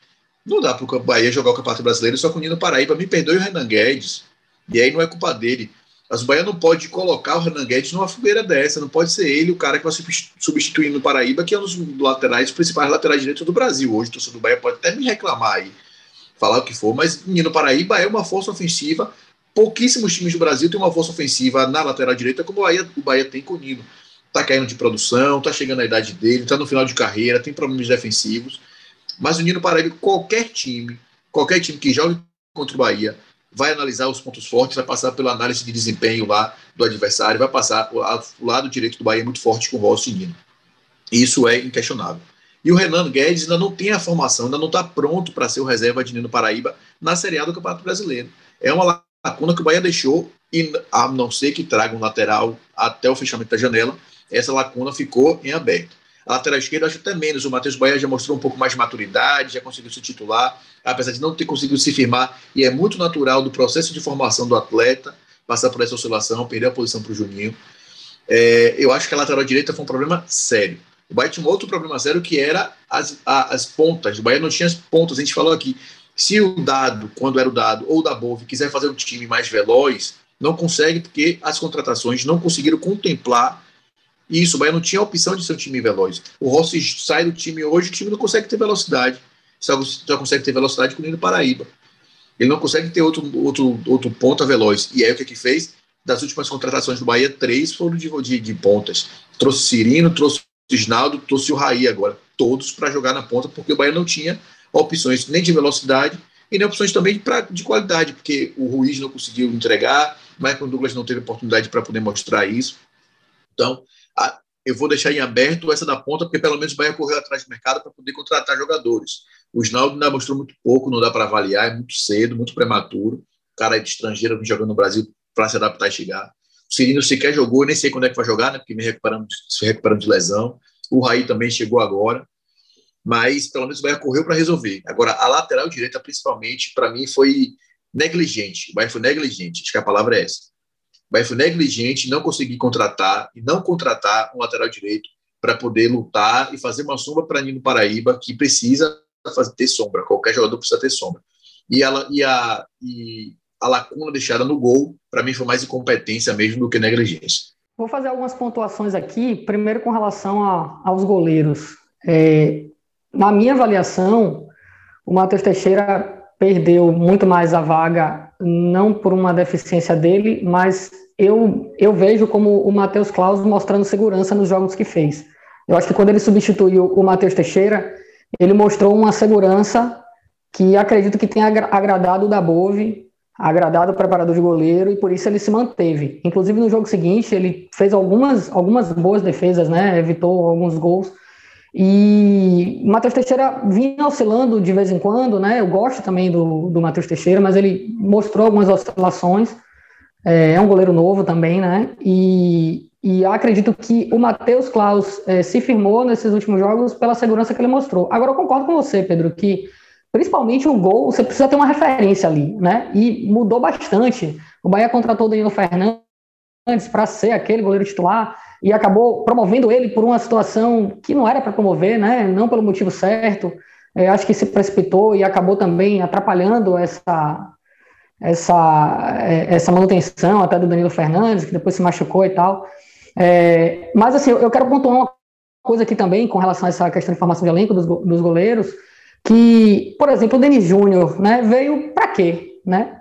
não dá para o Bahia jogar o Campeonato Brasileiro só com o Nino Paraíba. Me perdoe o Renan Guedes, e aí não é culpa dele. Mas o Bahia não pode colocar o Renan Guedes numa fogueira dessa, não pode ser ele o cara que vai substituir no Paraíba, que é um dos laterais, principais laterais direitos do Brasil. Hoje, o torcedor do Bahia pode até me reclamar aí, falar o que for, mas Nino Paraíba é uma força ofensiva pouquíssimos times do Brasil têm uma força ofensiva na lateral direita como o Bahia, o Bahia tem com o Nino. Tá caindo de produção, tá chegando à idade dele, tá no final de carreira, tem problemas defensivos. Mas o Nino Paraíba, qualquer time, qualquer time que jogue contra o Bahia, vai analisar os pontos fortes, vai passar pela análise de desempenho lá do adversário, vai passar o lado direito do Bahia muito forte com o Rossi Nino. Isso é inquestionável. E o Renan Guedes ainda não tem a formação, ainda não está pronto para ser o reserva de Nino Paraíba na Série A do Campeonato Brasileiro. É uma lacuna que o Bahia deixou, e a não ser que traga um lateral até o fechamento da janela, essa lacuna ficou em aberto. A lateral esquerda, acho até menos. O Matheus Bahia já mostrou um pouco mais de maturidade, já conseguiu se titular, apesar de não ter conseguido se firmar. E é muito natural do processo de formação do atleta passar por essa oscilação, perder a posição para o Juninho. É, eu acho que a lateral direita foi um problema sério. O Bahia tinha um outro problema sério que era as, a, as pontas. O Bahia não tinha as pontas. A gente falou aqui, se o dado, quando era o dado, ou da Bove, quiser fazer um time mais veloz, não consegue porque as contratações não conseguiram contemplar isso. O Bahia não tinha a opção de ser um time veloz. O Rossi sai do time hoje, o time não consegue ter velocidade. Só, só consegue ter velocidade com o Nino Paraíba. Ele não consegue ter outro, outro, outro ponta veloz. E aí o que, que fez? Das últimas contratações do Bahia, três foram de, de, de pontas. Trouxe Cirino, trouxe o Gisnaldo, trouxe o Raí agora. Todos para jogar na ponta, porque o Bahia não tinha opções nem de velocidade e nem opções também pra, de qualidade, porque o Ruiz não conseguiu entregar, Michael Douglas não teve oportunidade para poder mostrar isso. Então, a, eu vou deixar em aberto essa da ponta, porque pelo menos o Bahia correu atrás do mercado para poder contratar jogadores. O Snaldo ainda mostrou muito pouco, não dá para avaliar, é muito cedo, muito prematuro. Cara é de estrangeiro, jogando no Brasil para se adaptar e chegar. O Cirino sequer jogou, nem sei quando é que vai jogar, né? Porque me recuperando, se recuperando de lesão. O Raí também chegou agora. Mas pelo menos o Bahia correu para resolver. Agora, a lateral direita, principalmente, para mim, foi negligente. O Bahia foi negligente, acho que a palavra é essa. O Bahia foi negligente, não conseguir contratar e não contratar um lateral direito para poder lutar e fazer uma sombra para Nino Paraíba, que precisa fazer, ter sombra. Qualquer jogador precisa ter sombra. E, ela, e, a, e a lacuna deixada no gol, para mim, foi mais incompetência mesmo do que negligência. Vou fazer algumas pontuações aqui, primeiro com relação a, aos goleiros. É, na minha avaliação, o Matheus Teixeira perdeu muito mais a vaga, não por uma deficiência dele, mas eu, eu vejo como o Matheus Claus mostrando segurança nos jogos que fez. Eu acho que quando ele substituiu o Matheus Teixeira, ele mostrou uma segurança que acredito que tenha agradado o Dabove, agradado o preparador de goleiro, e por isso ele se manteve. Inclusive no jogo seguinte, ele fez algumas, algumas boas defesas, né? evitou alguns gols, e Matheus Teixeira vinha oscilando de vez em quando, né? Eu gosto também do, do Matheus Teixeira, mas ele mostrou algumas oscilações. É, é um goleiro novo também, né? E, e acredito que o Matheus Klaus é, se firmou nesses últimos jogos pela segurança que ele mostrou. Agora eu concordo com você, Pedro, que principalmente o gol, você precisa ter uma referência ali, né? E mudou bastante. O Bahia contratou o Danilo Fernandes para ser aquele goleiro titular e acabou promovendo ele por uma situação que não era para promover, né? não pelo motivo certo. É, acho que se precipitou e acabou também atrapalhando essa, essa, é, essa manutenção até do Danilo Fernandes, que depois se machucou e tal. É, mas assim, eu quero pontuar uma coisa aqui também com relação a essa questão de formação de elenco dos, dos goleiros, que, por exemplo, o Denis Júnior né, veio para quê? Né?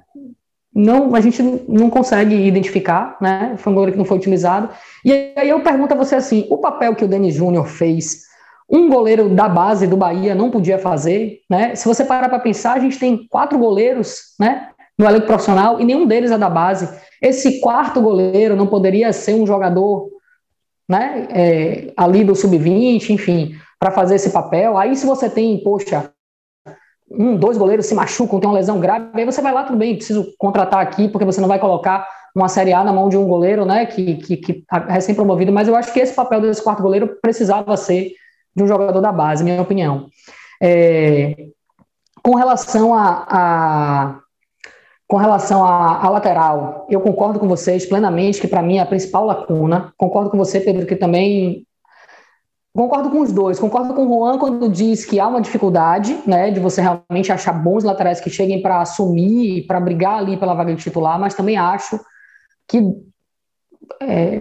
Não, a gente não consegue identificar, né? Foi um goleiro que não foi utilizado. E aí eu pergunto a você assim: o papel que o Denis Júnior fez, um goleiro da base do Bahia não podia fazer, né? Se você parar para pensar, a gente tem quatro goleiros, né? No elenco profissional e nenhum deles é da base. Esse quarto goleiro não poderia ser um jogador, né? É, ali do sub-20, enfim, para fazer esse papel. Aí se você tem, poxa, um, dois goleiros se machucam, tem uma lesão grave, aí você vai lá, tudo bem, preciso contratar aqui, porque você não vai colocar uma Série A na mão de um goleiro, né, que, que, que é recém-promovido, mas eu acho que esse papel desse quarto goleiro precisava ser de um jogador da base, minha opinião. É, com relação a, a com relação à lateral, eu concordo com vocês plenamente que para mim é a principal lacuna. Concordo com você, Pedro, que também Concordo com os dois. Concordo com o Juan quando diz que há uma dificuldade, né, de você realmente achar bons laterais que cheguem para assumir, para brigar ali pela vaga de titular, mas também acho que é,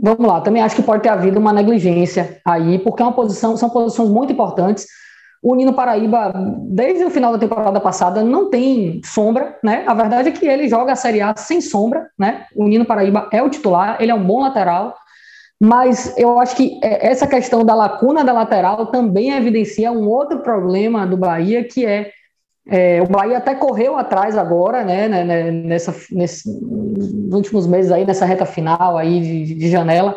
vamos lá, também acho que pode ter havido uma negligência aí, porque é uma posição, são posições muito importantes. O Nino Paraíba, desde o final da temporada passada, não tem sombra, né? A verdade é que ele joga a Série A sem sombra, né? O Nino Paraíba é o titular, ele é um bom lateral, mas eu acho que é, essa questão da lacuna da lateral também evidencia um outro problema do Bahia, que é, é o Bahia até correu atrás agora, né, né, né nessa, nesse, nos últimos meses aí, nessa reta final aí de, de janela,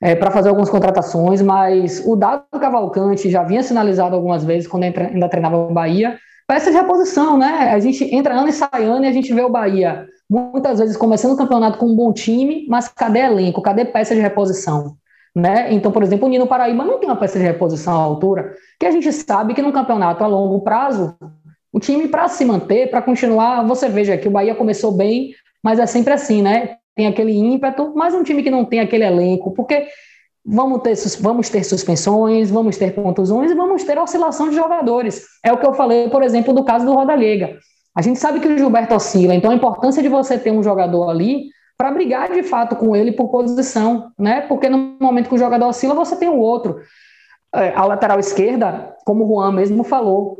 é, para fazer algumas contratações, mas o Dado Cavalcante já vinha sinalizado algumas vezes quando ainda treinava o Bahia, peça de reposição, né? A gente entra ano e sai ano e a gente vê o Bahia muitas vezes começando o campeonato com um bom time, mas cadê elenco? Cadê peça de reposição? Né? Então, por exemplo, o Nino Paraíba não tem uma peça de reposição à altura, que a gente sabe que no campeonato a longo prazo, o time para se manter, para continuar, você veja que o Bahia começou bem, mas é sempre assim, né? Tem aquele ímpeto, mas um time que não tem aquele elenco, porque vamos ter, vamos ter suspensões, vamos ter contusões e vamos ter oscilação de jogadores. É o que eu falei, por exemplo, do caso do Rodalega. A gente sabe que o Gilberto oscila, então a importância de você ter um jogador ali para brigar de fato com ele por posição, né? Porque no momento que o jogador oscila, você tem o outro. É, a lateral esquerda, como o Juan mesmo falou,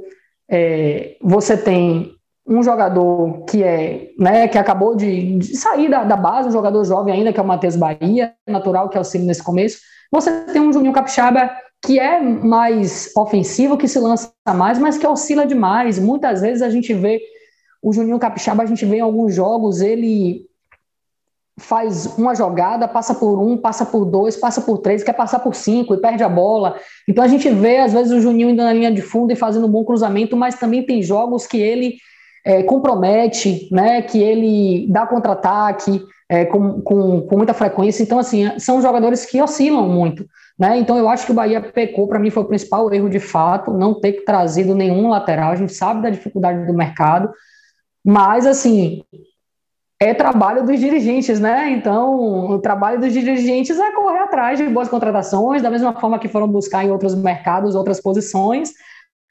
é, você tem um jogador que é, né, que acabou de, de sair da, da, base, um jogador jovem ainda, que é o Matheus Bahia, natural que auxilia nesse começo. Você tem um Juninho Capixaba que é mais ofensivo, que se lança mais, mas que oscila demais. Muitas vezes a gente vê o Juninho Capixaba, a gente vê em alguns jogos ele faz uma jogada, passa por um, passa por dois, passa por três, quer passar por cinco e perde a bola. Então a gente vê, às vezes, o Juninho indo na linha de fundo e fazendo um bom cruzamento, mas também tem jogos que ele é, compromete, né? Que ele dá contra-ataque é, com, com, com muita frequência. Então, assim, são jogadores que oscilam muito. Né? Então, eu acho que o Bahia pecou, para mim, foi o principal erro de fato, não ter trazido nenhum lateral. A gente sabe da dificuldade do mercado, mas, assim, é trabalho dos dirigentes, né? Então, o trabalho dos dirigentes é correr atrás de boas contratações, da mesma forma que foram buscar em outros mercados outras posições,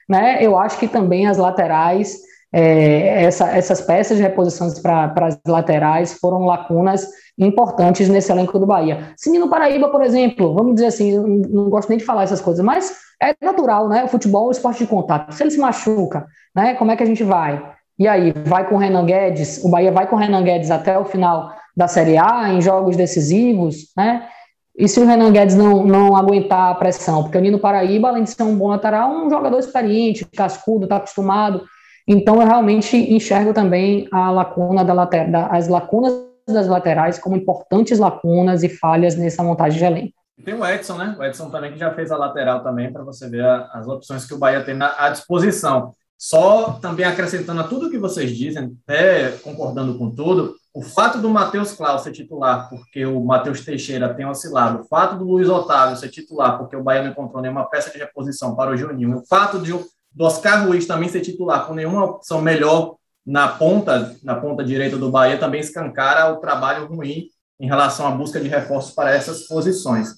né? Eu acho que também as laterais, é, essa, essas peças de reposições para as laterais foram lacunas importantes nesse elenco do Bahia. Sininho Paraíba, por exemplo, vamos dizer assim, não gosto nem de falar essas coisas, mas é natural, né? O futebol é um esporte de contato. Se ele se machuca, né? Como é que a gente vai? E aí, vai com o Renan Guedes, o Bahia vai com o Renan Guedes até o final da Série A, em jogos decisivos, né? E se o Renan Guedes não, não aguentar a pressão? Porque o Nino Paraíba, além de ser um bom lateral, é um jogador experiente, cascudo, está acostumado. Então, eu realmente enxergo também a lacuna da da, as lacunas das laterais como importantes lacunas e falhas nessa montagem de elenco. Tem o Edson, né? O Edson também que já fez a lateral também, para você ver a, as opções que o Bahia tem na, à disposição. Só também acrescentando a tudo que vocês dizem, até concordando com tudo, o fato do Matheus Klaus ser titular, porque o Matheus Teixeira tem oscilado, o fato do Luiz Otávio ser titular, porque o Bahia não encontrou nenhuma peça de reposição para o Juninho, o fato de, do Oscar Ruiz também ser titular, com nenhuma opção melhor na ponta, na ponta direita do Bahia, também escancara o trabalho ruim em relação à busca de reforços para essas posições.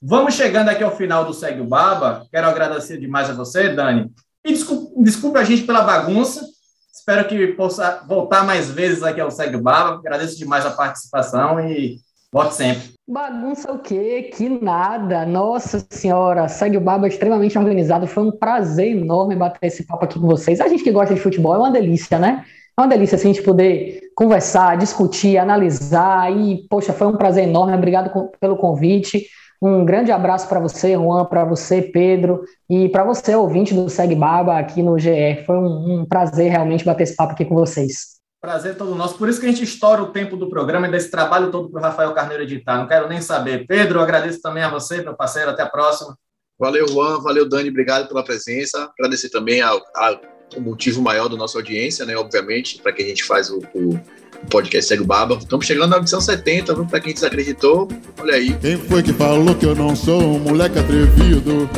Vamos chegando aqui ao final do Segue o Baba. Quero agradecer demais a você, Dani, e desculpe, desculpe a gente pela bagunça. Espero que possa voltar mais vezes aqui ao Segue Baba. Agradeço demais a participação e volte sempre. Bagunça o quê? Que nada. Nossa Senhora, Segue o Baba é extremamente organizado. Foi um prazer enorme bater esse papo aqui com vocês. A gente que gosta de futebol é uma delícia, né? É uma delícia assim, a gente poder conversar, discutir, analisar. E, poxa, foi um prazer enorme. Obrigado pelo convite. Um grande abraço para você, Juan, para você, Pedro, e para você, ouvinte do Segue Baba aqui no GE. Foi um, um, prazer realmente bater esse papo aqui com vocês. Prazer todo nosso. Por isso que a gente estoura o tempo do programa e desse trabalho todo para o Rafael Carneiro editar. Não quero nem saber. Pedro, agradeço também a você, meu parceiro. Até a próxima. Valeu, Juan. Valeu, Dani. Obrigado pela presença. Agradecer também ao, ao motivo maior da nossa audiência, né? Obviamente, para que a gente faz o, o o podcast Segue o Baba. Estamos chegando na edição 70, viu? Pra quem desacreditou, olha aí. Quem foi que falou que eu não sou um moleque atrevido?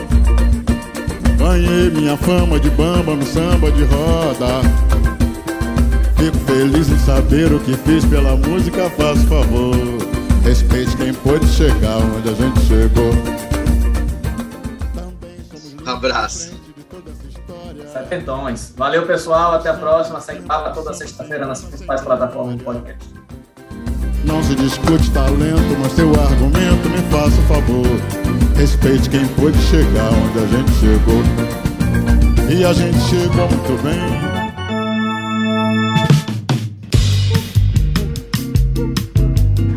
Ganhei minha fama de bamba no samba de roda. Fico feliz em saber o que fiz pela música, faz favor. Respeite quem pôde chegar onde a gente chegou. Abraço. Setentões. Valeu, pessoal. Até a próxima. Segue papo toda sexta-feira nas principais plataformas de podcast. Não se discute talento, mas seu argumento me faça o favor. Respeite quem pôde chegar onde a gente chegou. E a gente chegou muito bem.